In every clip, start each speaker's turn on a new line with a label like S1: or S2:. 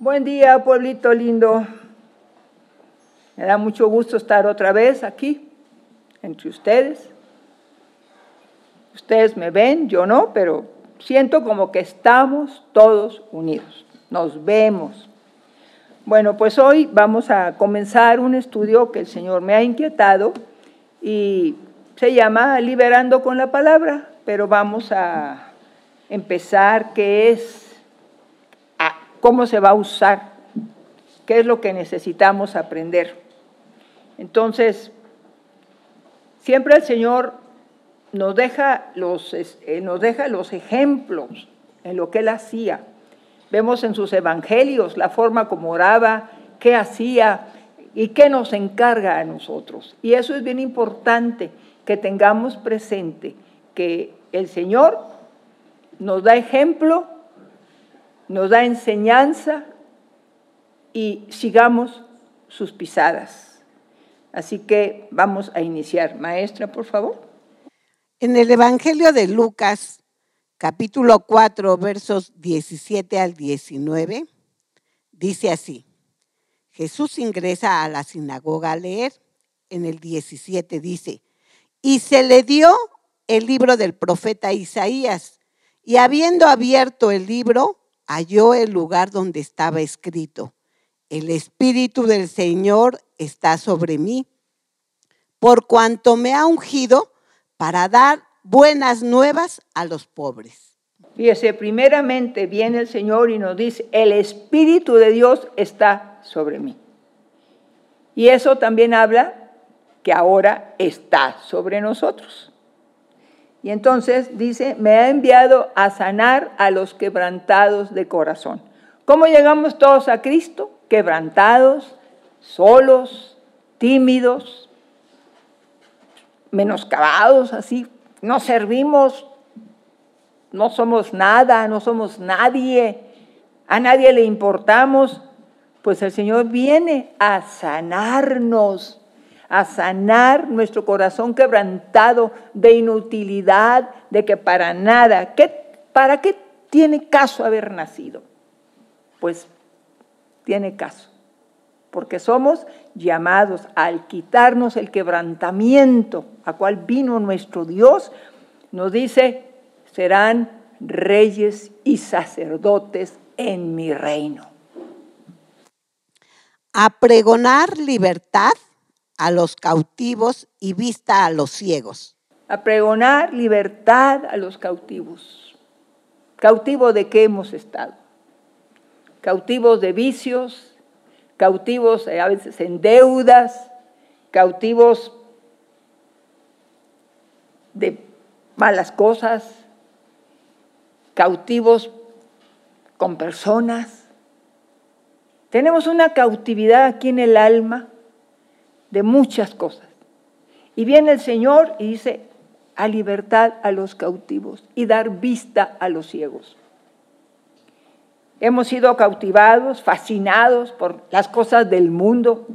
S1: Buen día, pueblito lindo. Me da mucho gusto estar otra vez aquí, entre ustedes. Ustedes me ven, yo no, pero siento como que estamos todos unidos. Nos vemos. Bueno, pues hoy vamos a comenzar un estudio que el Señor me ha inquietado y se llama Liberando con la Palabra, pero vamos a empezar qué es cómo se va a usar, qué es lo que necesitamos aprender. Entonces, siempre el Señor nos deja los, eh, nos deja los ejemplos en lo que Él hacía. Vemos en sus evangelios la forma como oraba, qué hacía y qué nos encarga a nosotros. Y eso es bien importante que tengamos presente, que el Señor nos da ejemplo nos da enseñanza y sigamos sus pisadas. Así que vamos a iniciar. Maestra, por favor.
S2: En el Evangelio de Lucas, capítulo 4, versos 17 al 19, dice así, Jesús ingresa a la sinagoga a leer. En el 17 dice, y se le dio el libro del profeta Isaías, y habiendo abierto el libro, halló el lugar donde estaba escrito, el Espíritu del Señor está sobre mí, por cuanto me ha ungido para dar buenas nuevas a los pobres.
S1: Fíjese, primeramente viene el Señor y nos dice, el Espíritu de Dios está sobre mí. Y eso también habla que ahora está sobre nosotros. Y entonces dice, me ha enviado a sanar a los quebrantados de corazón. ¿Cómo llegamos todos a Cristo? Quebrantados, solos, tímidos, menoscabados, así. No servimos, no somos nada, no somos nadie, a nadie le importamos. Pues el Señor viene a sanarnos a sanar nuestro corazón quebrantado de inutilidad, de que para nada, ¿qué, ¿para qué tiene caso haber nacido? Pues tiene caso, porque somos llamados al quitarnos el quebrantamiento a cual vino nuestro Dios, nos dice, serán reyes y sacerdotes en mi reino.
S2: A pregonar libertad a los cautivos y vista a los ciegos.
S1: A pregonar libertad a los cautivos. ¿Cautivo de qué hemos estado? Cautivos de vicios, cautivos eh, a veces en deudas, cautivos de malas cosas, cautivos con personas. Tenemos una cautividad aquí en el alma de muchas cosas. Y viene el Señor y dice, a libertad a los cautivos y dar vista a los ciegos. Hemos sido cautivados, fascinados por las cosas del mundo.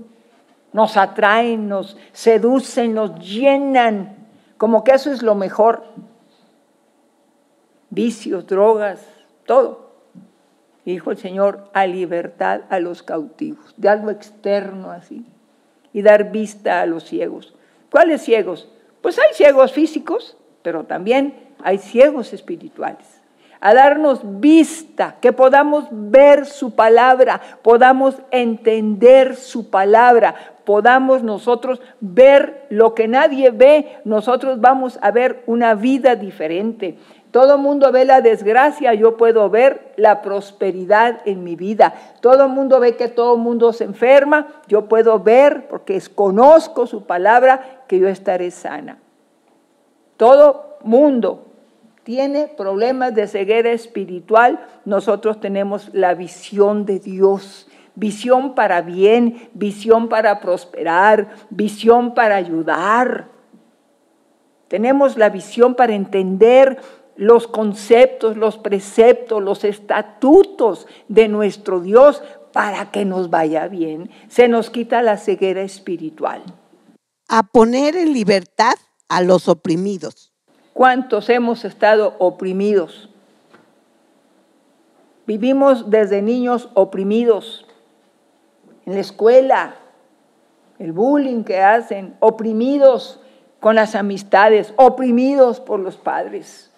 S1: Nos atraen, nos seducen, nos llenan, como que eso es lo mejor. Vicios, drogas, todo. dijo el Señor, a libertad a los cautivos, de algo externo así y dar vista a los ciegos. ¿Cuáles ciegos? Pues hay ciegos físicos, pero también hay ciegos espirituales. A darnos vista, que podamos ver su palabra, podamos entender su palabra, podamos nosotros ver lo que nadie ve, nosotros vamos a ver una vida diferente. Todo mundo ve la desgracia, yo puedo ver la prosperidad en mi vida. Todo mundo ve que todo mundo se enferma, yo puedo ver, porque conozco su palabra, que yo estaré sana. Todo mundo tiene problemas de ceguera espiritual, nosotros tenemos la visión de Dios, visión para bien, visión para prosperar, visión para ayudar. Tenemos la visión para entender los conceptos, los preceptos, los estatutos de nuestro Dios para que nos vaya bien. Se nos quita la ceguera espiritual.
S2: A poner en libertad a los oprimidos.
S1: ¿Cuántos hemos estado oprimidos? Vivimos desde niños oprimidos, en la escuela, el bullying que hacen, oprimidos con las amistades, oprimidos por los padres.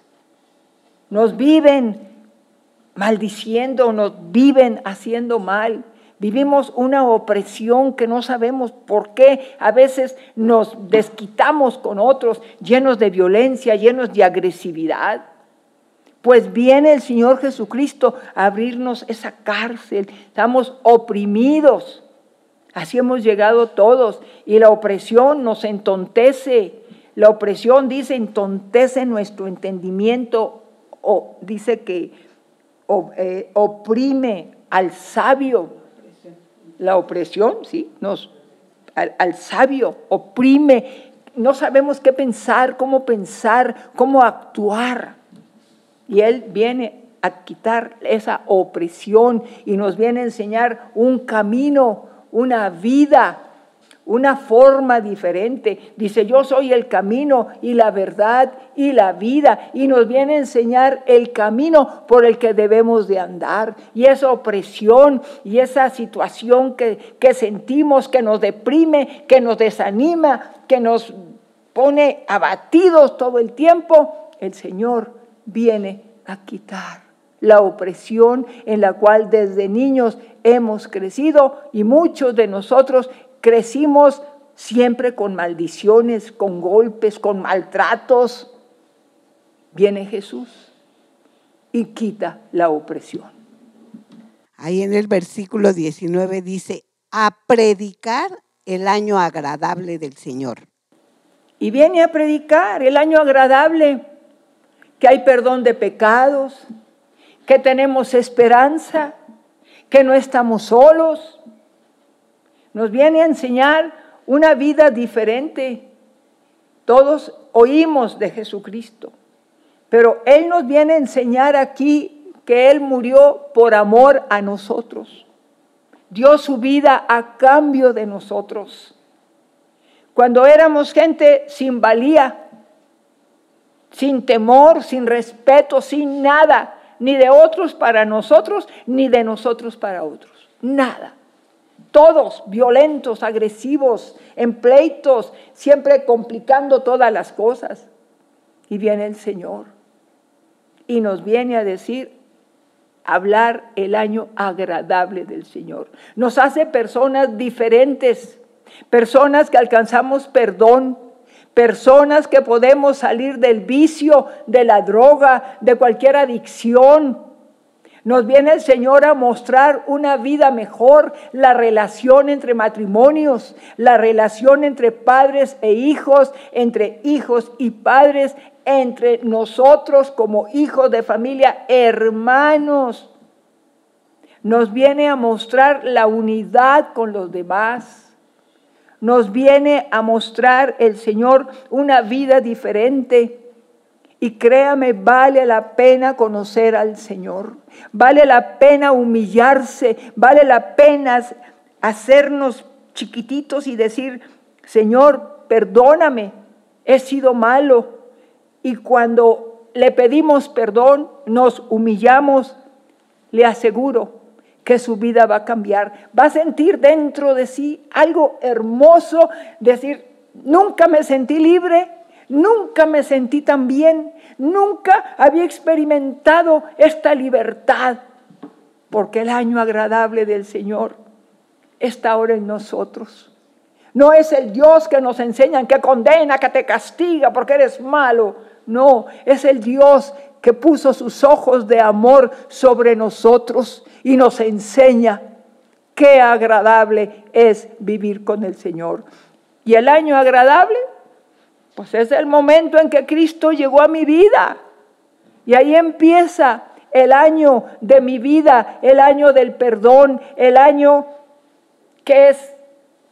S1: Nos viven maldiciendo, nos viven haciendo mal. Vivimos una opresión que no sabemos por qué. A veces nos desquitamos con otros, llenos de violencia, llenos de agresividad. Pues viene el Señor Jesucristo a abrirnos esa cárcel. Estamos oprimidos. Así hemos llegado todos. Y la opresión nos entontece. La opresión dice entontece nuestro entendimiento. O dice que eh, oprime al sabio. La opresión, sí, nos, al sabio oprime. No sabemos qué pensar, cómo pensar, cómo actuar. Y Él viene a quitar esa opresión y nos viene a enseñar un camino, una vida, una forma diferente. Dice, yo soy el camino y la verdad y la vida. Y nos viene a enseñar el camino por el que debemos de andar. Y esa opresión y esa situación que, que sentimos, que nos deprime, que nos desanima, que nos pone abatidos todo el tiempo, el Señor viene a quitar la opresión en la cual desde niños hemos crecido y muchos de nosotros crecimos siempre con maldiciones, con golpes, con maltratos. Viene Jesús y quita la opresión.
S2: Ahí en el versículo 19 dice, a predicar el año agradable del Señor.
S1: Y viene a predicar el año agradable que hay perdón de pecados, que tenemos esperanza, que no estamos solos. Nos viene a enseñar una vida diferente. Todos oímos de Jesucristo, pero Él nos viene a enseñar aquí que Él murió por amor a nosotros. Dio su vida a cambio de nosotros. Cuando éramos gente sin valía, sin temor, sin respeto, sin nada, ni de otros para nosotros, ni de nosotros para otros. Nada. Todos violentos, agresivos, en pleitos, siempre complicando todas las cosas. Y viene el Señor y nos viene a decir, hablar el año agradable del Señor. Nos hace personas diferentes, personas que alcanzamos perdón, personas que podemos salir del vicio, de la droga, de cualquier adicción. Nos viene el Señor a mostrar una vida mejor, la relación entre matrimonios, la relación entre padres e hijos, entre hijos y padres, entre nosotros como hijos de familia, hermanos. Nos viene a mostrar la unidad con los demás nos viene a mostrar el Señor una vida diferente. Y créame, vale la pena conocer al Señor, vale la pena humillarse, vale la pena hacernos chiquititos y decir, Señor, perdóname, he sido malo. Y cuando le pedimos perdón, nos humillamos, le aseguro que su vida va a cambiar. Va a sentir dentro de sí algo hermoso, decir, nunca me sentí libre, nunca me sentí tan bien, nunca había experimentado esta libertad, porque el año agradable del Señor está ahora en nosotros. No es el Dios que nos enseñan, que condena, que te castiga porque eres malo. No, es el Dios que puso sus ojos de amor sobre nosotros y nos enseña qué agradable es vivir con el Señor. Y el año agradable, pues es el momento en que Cristo llegó a mi vida. Y ahí empieza el año de mi vida, el año del perdón, el año que es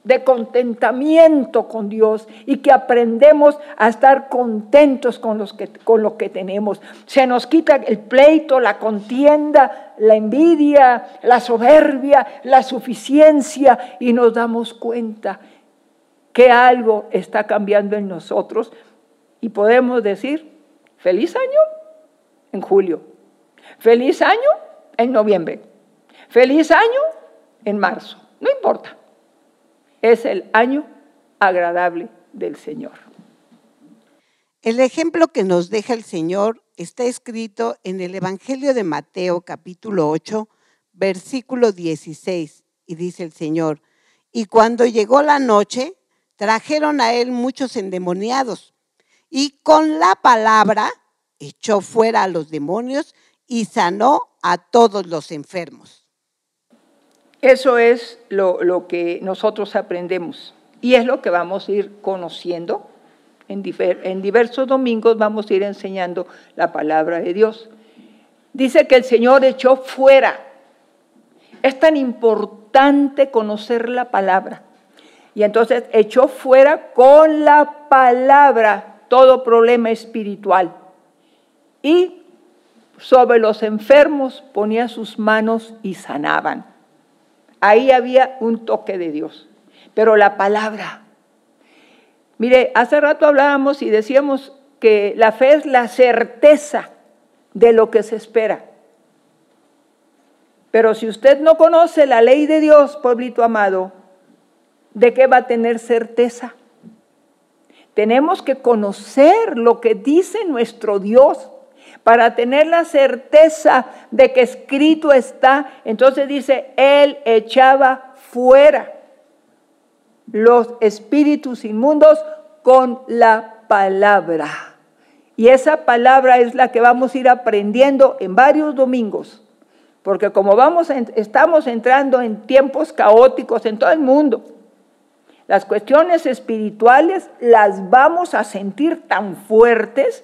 S1: de contentamiento con Dios y que aprendemos a estar contentos con, los que, con lo que tenemos. Se nos quita el pleito, la contienda, la envidia, la soberbia, la suficiencia y nos damos cuenta que algo está cambiando en nosotros y podemos decir, feliz año en julio, feliz año en noviembre. Feliz año en marzo. No importa. Es el año agradable del Señor.
S2: El ejemplo que nos deja el Señor está escrito en el Evangelio de Mateo capítulo 8, versículo 16, y dice el Señor, y cuando llegó la noche, trajeron a él muchos endemoniados, y con la palabra echó fuera a los demonios y sanó a todos los enfermos.
S1: Eso es lo, que nosotros aprendemos y es lo que vamos a ir conociendo. En, en diversos domingos vamos a ir enseñando la palabra de Dios. Dice que el Señor echó fuera. Es tan importante conocer la palabra. Y entonces echó fuera con la palabra todo problema espiritual. Y sobre los enfermos ponía sus manos y sanaban. Ahí había un toque de Dios. Pero la palabra. Mire, hace rato hablábamos y decíamos que la fe es la certeza de lo que se espera. Pero si usted no conoce la ley de Dios, pueblito amado, ¿de qué va a tener certeza? Tenemos que conocer lo que dice nuestro Dios para tener la certeza de que escrito está. Entonces dice, Él echaba fuera los espíritus inmundos con la palabra. Y esa palabra es la que vamos a ir aprendiendo en varios domingos. Porque como vamos, estamos entrando en tiempos caóticos en todo el mundo, las cuestiones espirituales las vamos a sentir tan fuertes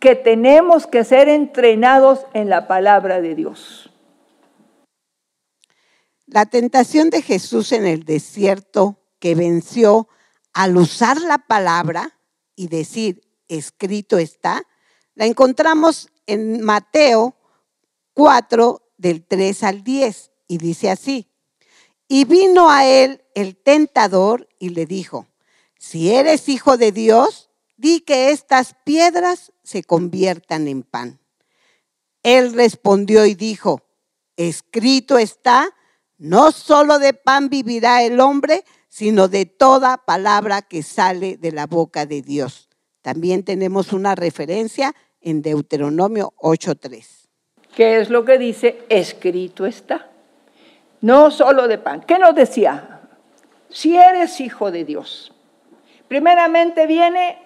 S1: que tenemos que ser entrenados en la palabra de Dios.
S2: La tentación de Jesús en el desierto que venció al usar la palabra y decir, escrito está, la encontramos en Mateo 4 del 3 al 10 y dice así, y vino a él el tentador y le dijo, si eres hijo de Dios, di que estas piedras se conviertan en pan. Él respondió y dijo, escrito está, no solo de pan vivirá el hombre, sino de toda palabra que sale de la boca de Dios. También tenemos una referencia en Deuteronomio 8.3.
S1: ¿Qué es lo que dice? Escrito está. No solo de pan. ¿Qué nos decía? Si eres hijo de Dios, primeramente viene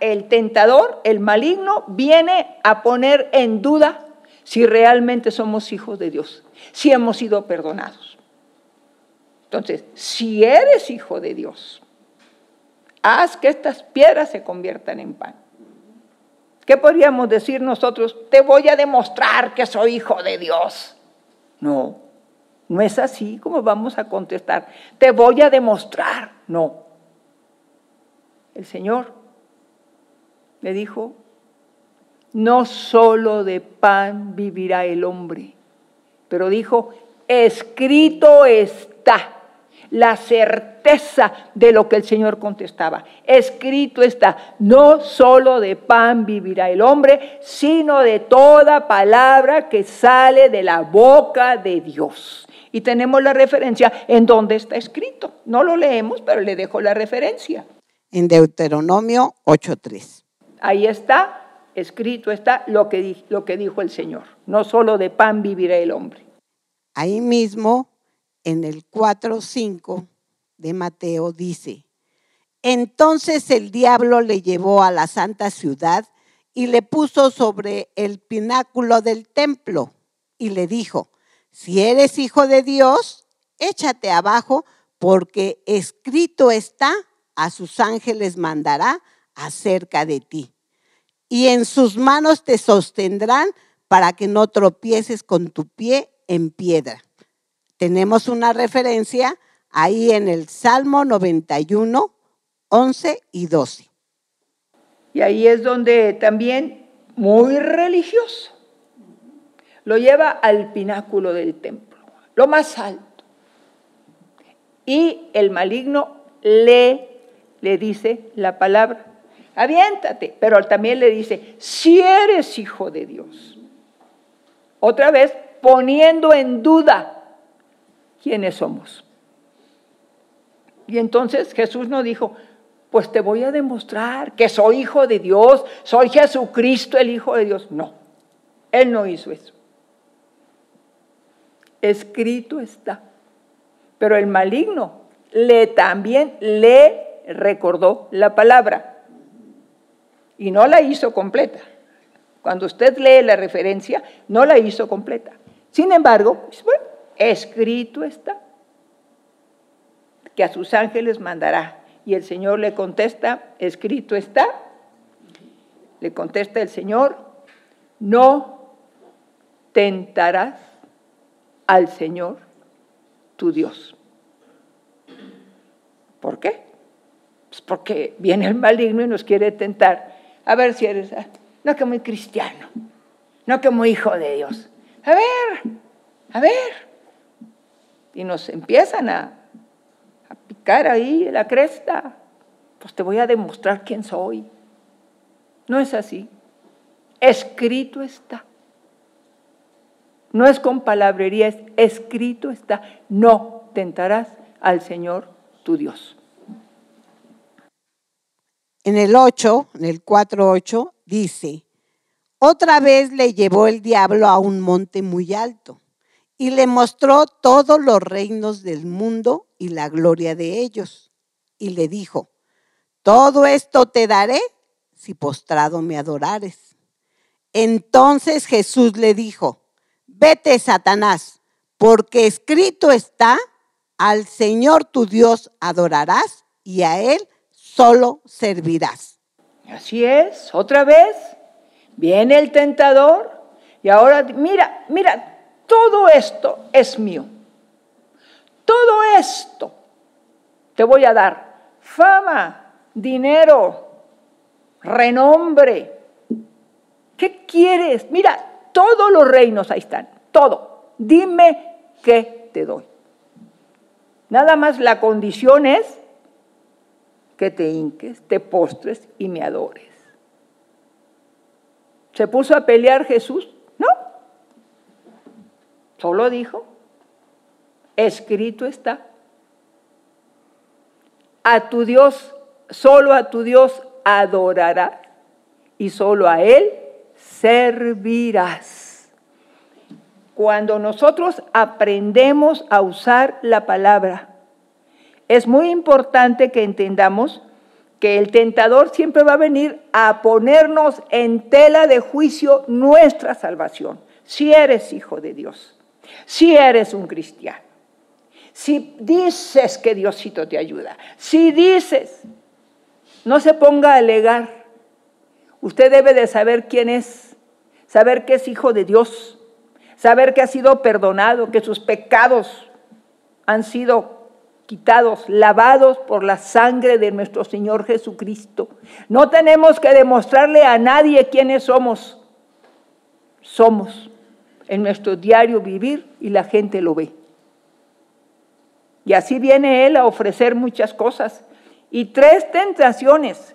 S1: el tentador, el maligno, viene a poner en duda si realmente somos hijos de Dios, si hemos sido perdonados. Entonces, si eres hijo de Dios, haz que estas piedras se conviertan en pan. ¿Qué podríamos decir nosotros? Te voy a demostrar que soy hijo de Dios. No, no es así como vamos a contestar. Te voy a demostrar. No. El Señor le dijo, no solo de pan vivirá el hombre, pero dijo, escrito está la certeza de lo que el Señor contestaba. Escrito está, no solo de pan vivirá el hombre, sino de toda palabra que sale de la boca de Dios. Y tenemos la referencia en donde está escrito. No lo leemos, pero le dejo la referencia.
S2: En Deuteronomio 8.3.
S1: Ahí está, escrito está lo que, lo que dijo el Señor. No solo de pan vivirá el hombre.
S2: Ahí mismo, en el 4.5 de Mateo, dice, entonces el diablo le llevó a la santa ciudad y le puso sobre el pináculo del templo y le dijo, si eres hijo de Dios, échate abajo, porque escrito está, a sus ángeles mandará acerca de ti. Y en sus manos te sostendrán para que no tropieces con tu pie en piedra. Tenemos una referencia ahí en el Salmo 91, 11 y 12.
S1: Y ahí es donde también, muy religioso, lo lleva al pináculo del templo, lo más alto. Y el maligno le, le dice la palabra, aviéntate, pero también le dice, si eres hijo de Dios. otra vez poniendo en duda quiénes somos. Y entonces Jesús nos dijo, pues te voy a demostrar que soy hijo de Dios, soy Jesucristo el Hijo de Dios. No, Él no hizo eso. Escrito está. Pero el maligno le también le recordó la palabra y no la hizo completa. Cuando usted lee la referencia, no la hizo completa. Sin embargo, bueno, escrito está que a sus ángeles mandará. Y el Señor le contesta, escrito está, le contesta el Señor, no tentarás al Señor tu Dios. ¿Por qué? Pues porque viene el maligno y nos quiere tentar. A ver si eres, ah, no que muy cristiano, no que muy hijo de Dios. A ver, a ver. Y nos empiezan a, a picar ahí la cresta. Pues te voy a demostrar quién soy. No es así. Escrito está. No es con palabrería, es escrito está. No tentarás al Señor tu Dios.
S2: En el 8, en el 4.8, dice, otra vez le llevó el diablo a un monte muy alto y le mostró todos los reinos del mundo y la gloria de ellos. Y le dijo, todo esto te daré si postrado me adorares. Entonces Jesús le dijo, vete Satanás, porque escrito está, al Señor tu Dios adorarás y a Él solo servirás.
S1: Así es, otra vez viene el tentador y ahora mira, mira, todo esto es mío. Todo esto te voy a dar. Fama, dinero, renombre. ¿Qué quieres? Mira, todos los reinos ahí están, todo. Dime qué te doy. Nada más la condición es que te hinques, te postres y me adores. ¿Se puso a pelear Jesús? No. Solo dijo, escrito está. A tu Dios, solo a tu Dios adorarás y solo a Él servirás. Cuando nosotros aprendemos a usar la palabra, es muy importante que entendamos que el tentador siempre va a venir a ponernos en tela de juicio nuestra salvación, si eres hijo de Dios, si eres un cristiano, si dices que Diosito te ayuda, si dices, no se ponga a alegar, usted debe de saber quién es, saber que es hijo de Dios, saber que ha sido perdonado, que sus pecados han sido quitados, lavados por la sangre de nuestro Señor Jesucristo. No tenemos que demostrarle a nadie quiénes somos. Somos en nuestro diario vivir y la gente lo ve. Y así viene Él a ofrecer muchas cosas. Y tres tentaciones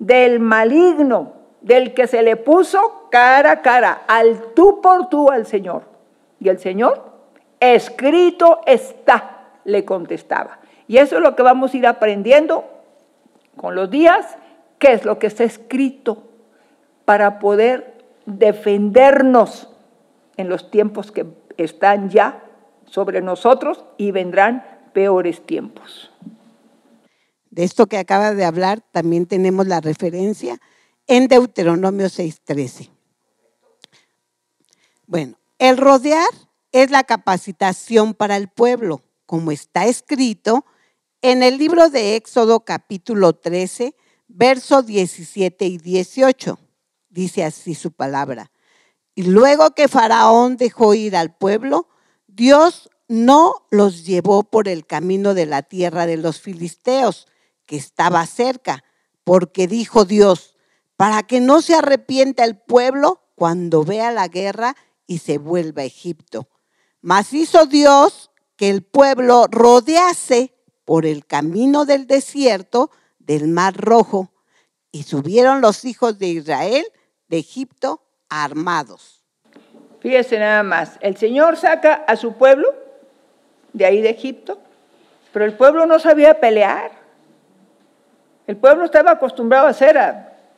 S1: del maligno del que se le puso cara a cara, al tú por tú al Señor. Y el Señor, escrito está, le contestaba. Y eso es lo que vamos a ir aprendiendo con los días, qué es lo que está escrito para poder defendernos en los tiempos que están ya sobre nosotros y vendrán peores tiempos.
S2: De esto que acaba de hablar, también tenemos la referencia en Deuteronomio 6:13. Bueno, el rodear es la capacitación para el pueblo, como está escrito en el libro de Éxodo capítulo 13, versos 17 y 18. Dice así su palabra. Y luego que Faraón dejó ir al pueblo, Dios no los llevó por el camino de la tierra de los filisteos, que estaba cerca, porque dijo Dios, para que no se arrepienta el pueblo cuando vea la guerra y se vuelva a Egipto. Mas hizo Dios que el pueblo rodease por el camino del desierto del Mar Rojo y subieron los hijos de Israel de Egipto armados.
S1: Fíjese nada más, el Señor saca a su pueblo de ahí de Egipto, pero el pueblo no sabía pelear. El pueblo estaba acostumbrado a hacer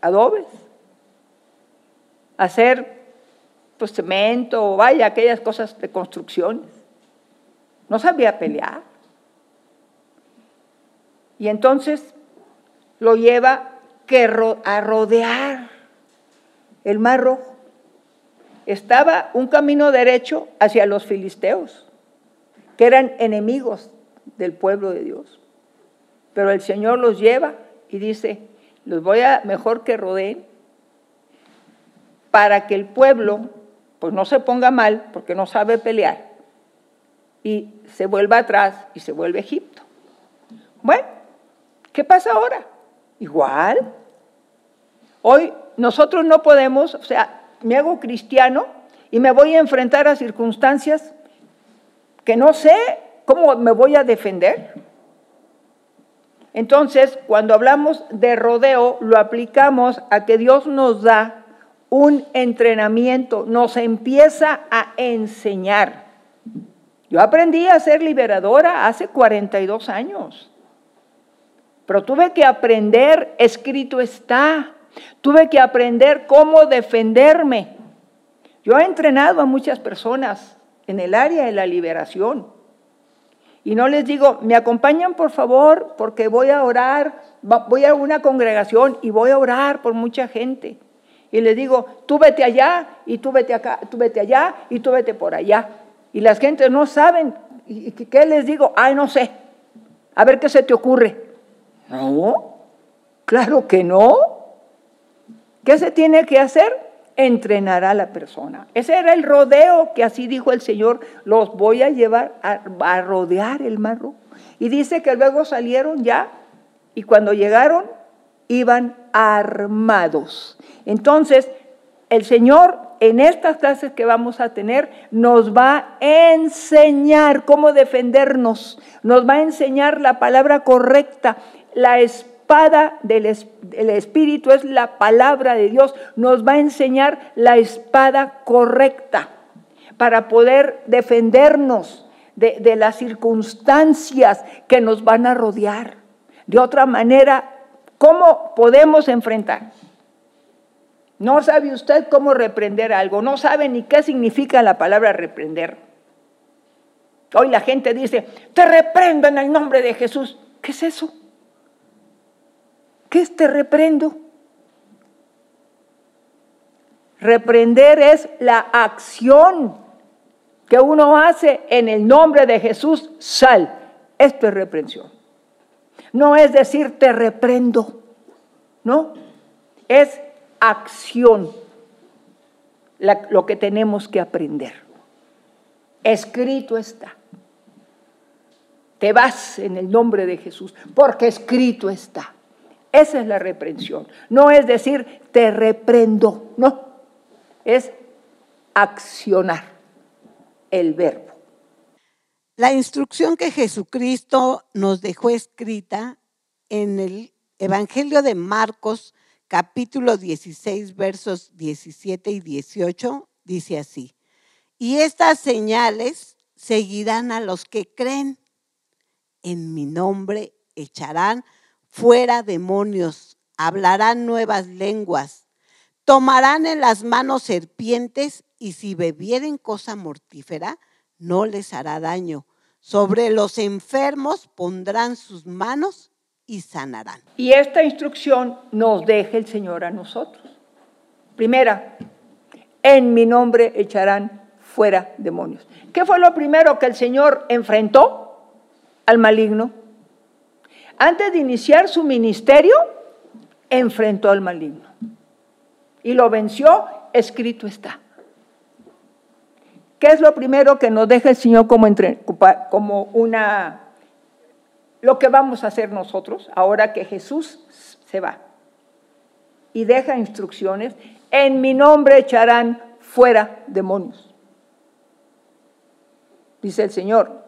S1: adobes, hacer pues, cemento, vaya, aquellas cosas de construcciones. No sabía pelear. Y entonces lo lleva a rodear el mar rojo. Estaba un camino derecho hacia los filisteos, que eran enemigos del pueblo de Dios. Pero el Señor los lleva y dice, los voy a mejor que rodeen para que el pueblo pues no se ponga mal porque no sabe pelear y se vuelva atrás y se vuelve Egipto. Bueno, ¿qué pasa ahora? Igual. Hoy nosotros no podemos, o sea, me hago cristiano y me voy a enfrentar a circunstancias que no sé cómo me voy a defender. Entonces, cuando hablamos de rodeo, lo aplicamos a que Dios nos da un entrenamiento, nos empieza a enseñar. Yo aprendí a ser liberadora hace 42 años, pero tuve que aprender, escrito está, tuve que aprender cómo defenderme. Yo he entrenado a muchas personas en el área de la liberación. Y no les digo, me acompañan por favor porque voy a orar, voy a una congregación y voy a orar por mucha gente y le digo, tú vete allá y tú vete acá, tú vete allá y tú vete por allá. Y las gentes no saben. ¿Y qué les digo? Ay, no sé. A ver qué se te ocurre. No, claro que no. ¿Qué se tiene que hacer? Entrenar a la persona. Ese era el rodeo que así dijo el Señor. Los voy a llevar a, rodear el mar Y dice que luego salieron ya y cuando llegaron iban armados. Entonces, el Señor en estas clases que vamos a tener nos va a enseñar cómo defendernos, nos va a enseñar la palabra correcta, la espada del, Espíritu es la palabra de Dios, nos va a enseñar la espada correcta para poder defendernos de, de las circunstancias que nos van a rodear. De otra manera, ¿cómo podemos enfrentar? No sabe usted cómo reprender algo, no sabe ni qué significa la palabra reprender. Hoy la gente dice, te reprendo en el nombre de Jesús. ¿Qué es eso? ¿Qué es te reprendo? Reprender es la acción que uno hace en el nombre de Jesús, sal. Esto es reprensión. No es decir te reprendo, no, es acción lo que tenemos que aprender. Escrito está. Te vas en el nombre de Jesús, porque escrito está. Esa es la reprensión. No es decir, te reprendo, no. Es accionar el verbo.
S2: La instrucción que Jesucristo nos dejó escrita en el Evangelio de Marcos capítulo 16, versos 17 y 18, dice así, y estas señales seguirán a los que creen. En mi nombre echarán fuera demonios, hablarán nuevas lenguas, tomarán en las manos serpientes y si bebieren cosa mortífera, no les hará daño. Sobre los enfermos pondrán sus manos y sanarán.
S1: Y esta instrucción nos deja el Señor a nosotros. Primera, en mi nombre echarán fuera demonios. ¿Qué fue lo primero que el Señor enfrentó al maligno? Antes de iniciar su ministerio, enfrentó al maligno. Y lo venció, escrito está. ¿Qué es lo primero que nos deja el Señor como, como una lo que vamos a hacer nosotros ahora que Jesús se va y deja instrucciones, en mi nombre echarán fuera demonios. Dice el Señor,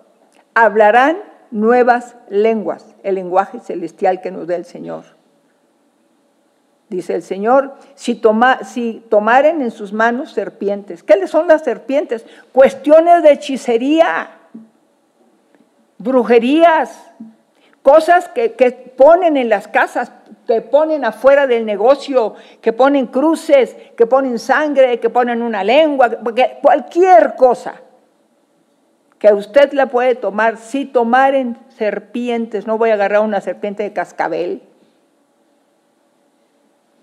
S1: hablarán nuevas lenguas, el lenguaje celestial que nos da el Señor. dice el Señor, si, toma, si tomaren en sus manos serpientes. ¿Qué son las serpientes? Cuestiones de hechicería, brujerías, cosas que, que ponen en las casas, que ponen afuera del negocio, que ponen cruces, que ponen sangre, que ponen una lengua, cualquier cosa que usted la puede tomar, si tomaren serpientes, no voy a agarrar una serpiente de cascabel,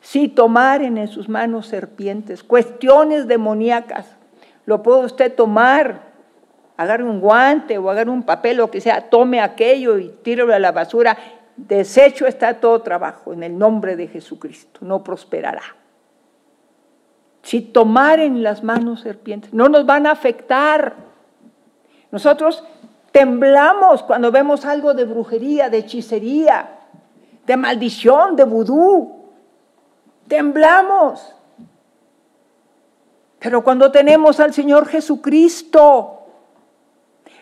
S1: si tomaren en sus manos serpientes, cuestiones demoníacas, lo puede usted tomar, agarre un guante o agarre un papel, lo que sea, tome aquello y tírelo a la basura, desecho está todo trabajo en el nombre de Jesucristo, no prosperará. Si tomaren las manos serpientes, no nos van a afectar nosotros temblamos cuando vemos algo de brujería, de hechicería, de maldición, de vudú. Temblamos. Pero cuando tenemos al Señor Jesucristo,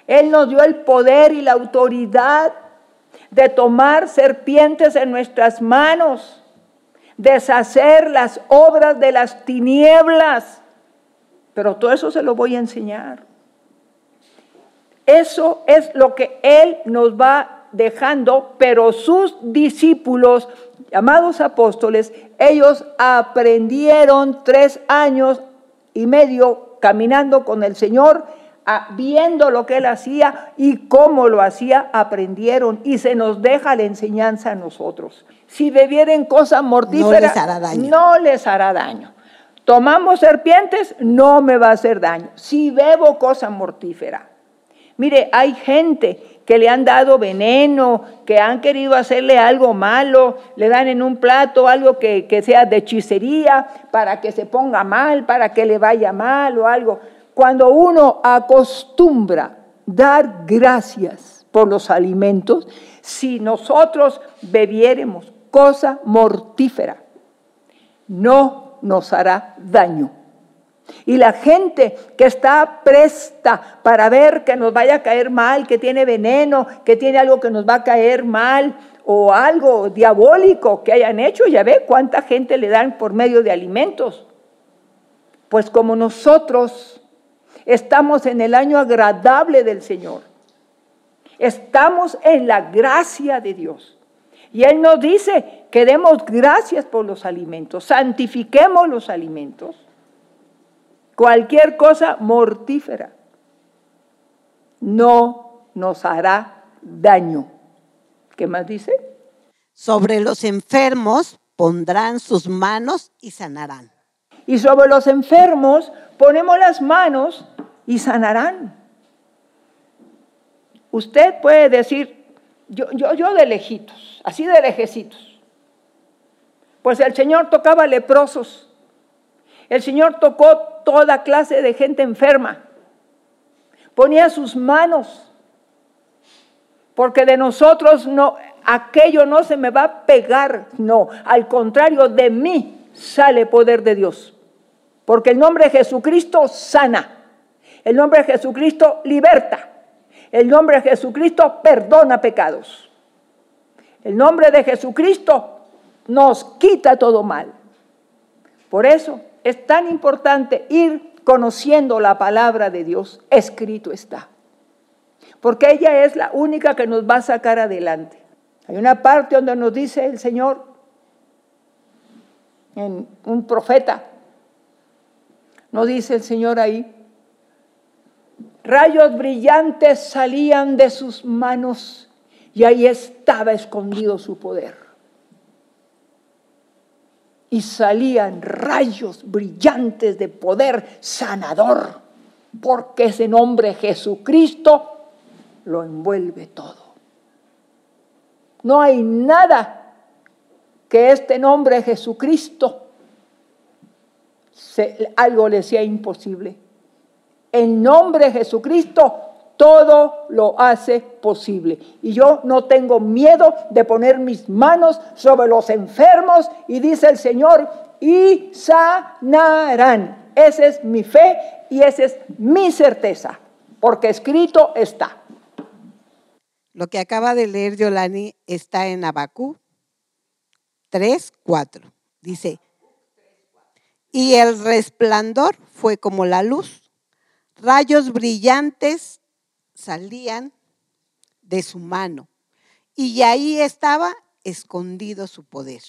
S1: Él nos dio el poder y la autoridad de tomar serpientes en nuestras manos, deshacer las obras de las tinieblas. Pero todo eso se lo voy a enseñar. Eso es lo que Él nos va dejando, pero sus discípulos, llamados apóstoles, ellos aprendieron tres años y medio caminando con el Señor, viendo lo que Él hacía y cómo lo hacía, aprendieron y se nos deja la enseñanza a nosotros. Si bebieren cosas mortíferas, no les hará daño. No les hará daño. Tomamos serpientes, no me va a hacer daño. Si bebo cosa mortífera, Mire, hay gente que le han dado veneno, que han querido hacerle algo malo, le dan en un plato algo que, que, sea de hechicería para que se ponga mal, para que le vaya mal o algo. Cuando uno acostumbra dar gracias por los alimentos, si nosotros bebiéremos cosa mortífera, no nos hará daño. Y la gente que está presta para ver que nos vaya a caer mal, que tiene veneno, que tiene algo que nos va a caer mal o algo diabólico que hayan hecho, ya ve cuánta gente le dan por medio de alimentos. Pues como nosotros estamos en el año agradable del Señor, estamos en la gracia de Dios. Y Él nos dice que demos gracias por los alimentos, santifiquemos los alimentos cualquier cosa mortífera, no nos hará daño. ¿Qué más dice?
S2: Sobre los enfermos pondrán sus manos y sanarán.
S1: Y sobre los enfermos ponemos las manos y sanarán. Usted puede decir, yo, yo, yo de lejitos, así de lejecitos. Pues el Señor tocaba leprosos. El Señor tocó toda clase de gente enferma. Ponía sus manos, porque de nosotros no, aquello no se me va a pegar, no, al contrario, de mí sale poder de Dios. Porque el nombre de Jesucristo sana, el nombre de Jesucristo liberta, el nombre de Jesucristo perdona pecados. El nombre de Jesucristo nos quita todo mal. Por eso es tan importante ir conociendo la palabra de Dios, escrito está. Porque ella es la única que nos va a sacar adelante. Hay una parte donde nos dice el Señor, en un profeta, nos dice el Señor ahí, rayos brillantes salían de sus manos y ahí estaba escondido su poder y salían rayos brillantes de poder sanador, porque ese nombre Jesucristo lo envuelve todo. No hay nada que este nombre Jesucristo algo le sea imposible. En nombre Jesucristo todo lo hace posible. Y yo no tengo miedo de poner mis manos sobre los enfermos y dice el Señor, y sanarán. Esa es mi fe y esa es mi certeza, porque escrito está.
S2: Lo que acaba de leer Yolani está en Abacú 3, 4. Dice, y el resplandor fue como la luz. Rayos brillantes salían de su mano. Y ahí estaba escondido su poder.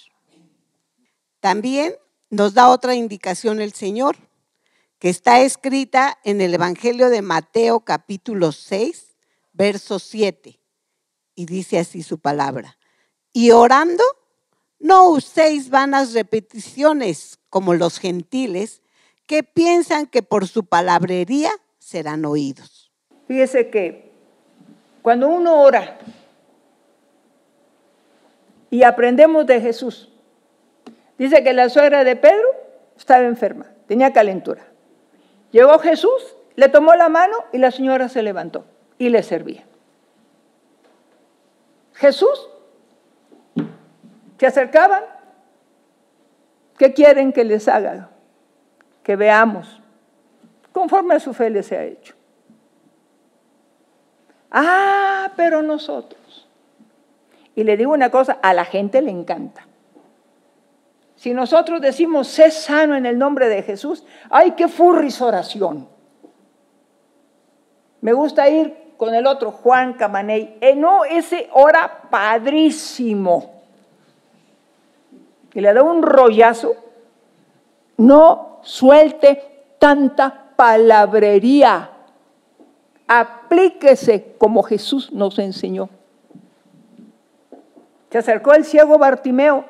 S2: También nos da otra indicación el Señor, que está escrita en el Evangelio de Mateo capítulo 6, verso 7. Y dice así su palabra. Y orando, no uséis vanas repeticiones como los gentiles que piensan que por su palabrería serán oídos.
S1: Fíjese que cuando uno ora y aprendemos de Jesús, dice que la suegra de Pedro estaba enferma, tenía calentura. Llegó Jesús, le tomó la mano y la señora se levantó y le servía. Jesús se acercaban. ¿Qué quieren que les haga? Que veamos. Conforme a su fe les ha hecho. Ah, pero nosotros. Y le digo una cosa, a la gente le encanta. Si nosotros decimos, sé sano en el nombre de Jesús, ay, qué furris oración. Me gusta ir con el otro, Juan Camaney. Eh, no, ese ora padrísimo y le da un rollazo, no suelte tanta palabrería. Aplíquese como Jesús nos enseñó. Se acercó el ciego Bartimeo.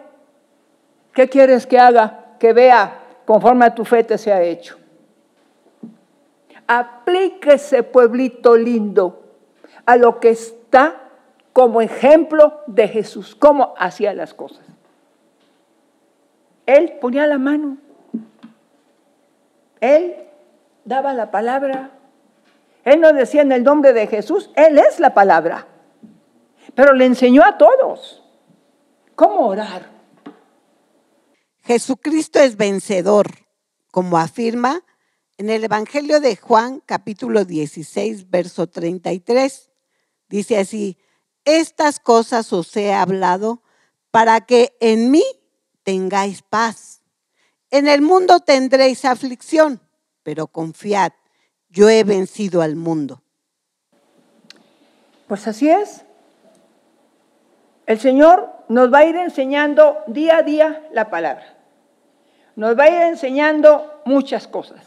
S1: ¿Qué quieres que haga? Que vea conforme a tu fe te sea hecho. Aplíquese, pueblito lindo, a lo que está como ejemplo de Jesús, cómo hacía las cosas. Él ponía la mano. Él daba la palabra. Él no decía en el nombre de Jesús, Él es la palabra. Pero le enseñó a todos cómo orar.
S2: Jesucristo es vencedor, como afirma en el Evangelio de Juan capítulo 16, verso 33. Dice así, estas cosas os he hablado para que en mí tengáis paz. En el mundo tendréis aflicción, pero confiad, yo he vencido al mundo.
S1: Pues así es. El Señor nos va a ir enseñando día a día la palabra. Nos va a ir enseñando muchas cosas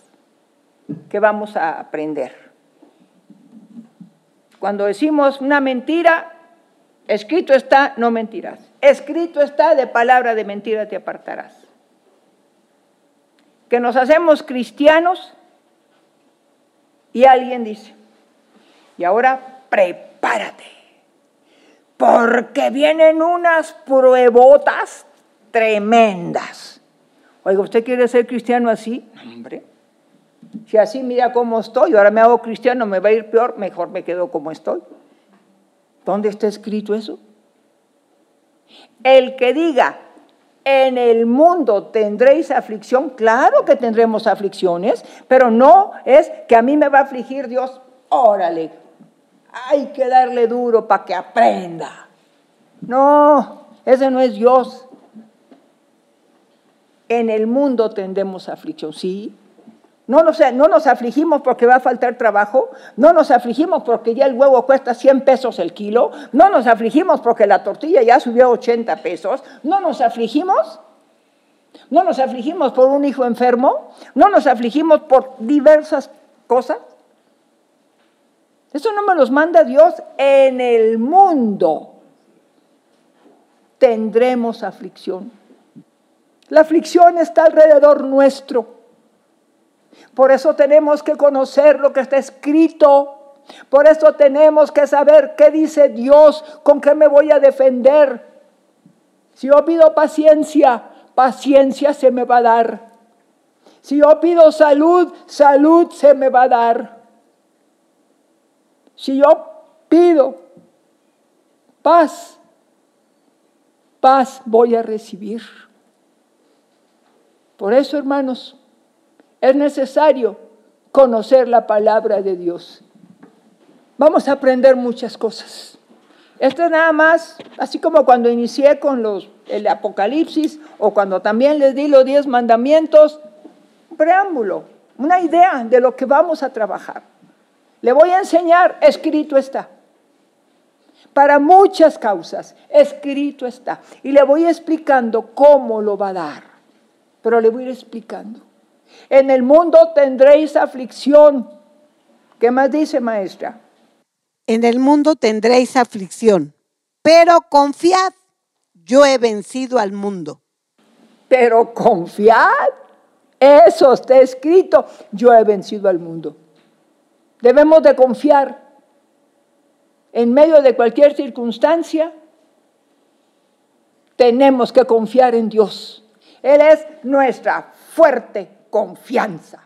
S1: que vamos a aprender. Cuando decimos una mentira, escrito está, no mentirás. Escrito está, de palabra de mentira te apartarás. Que nos hacemos cristianos y alguien dice, y ahora prepárate, porque vienen unas pruebotas tremendas. Oiga, ¿usted quiere ser cristiano así? Hombre, si así mira cómo estoy, ahora me hago cristiano, me va a ir peor, mejor me quedo como estoy. ¿Dónde está escrito eso? El que diga, en el mundo tendréis aflicción, claro que tendremos aflicciones, pero no es que a mí me va a afligir Dios, órale, hay que darle duro para que aprenda. No, ese no es Dios. En el mundo tendremos aflicción, sí, no nos, no nos afligimos porque va a faltar trabajo, no nos afligimos porque ya el huevo cuesta 100 pesos el kilo, no nos afligimos porque la tortilla ya subió a 80 pesos, no nos afligimos, no nos afligimos por un hijo enfermo, no nos afligimos por diversas cosas. Eso no me los manda Dios en el mundo. Tendremos aflicción. La aflicción está alrededor nuestro. Por eso tenemos que conocer lo que está escrito. Por eso tenemos que saber qué dice Dios, con qué me voy a defender. Si yo pido paciencia, paciencia se me va a dar. Si yo pido salud, salud se me va a dar. Si yo pido paz, paz voy a recibir. Por eso, hermanos, es necesario conocer la palabra de Dios. Vamos a aprender muchas cosas. Esto es nada más, así como cuando inicié con los el Apocalipsis o cuando también les di los diez mandamientos, preámbulo, una idea de lo que vamos a trabajar. Le voy a enseñar, escrito está. Para muchas causas, escrito está. Y le voy explicando cómo lo va a dar. Pero le voy a ir explicando. En el mundo tendréis aflicción. ¿Qué más dice maestra?
S2: En el mundo tendréis aflicción, pero confiad, yo he vencido al mundo.
S1: Pero confiad, eso está escrito, yo he vencido al mundo. Debemos de confiar en medio de cualquier circunstancia. Tenemos que confiar en Dios. Él es nuestra fuerte confianza.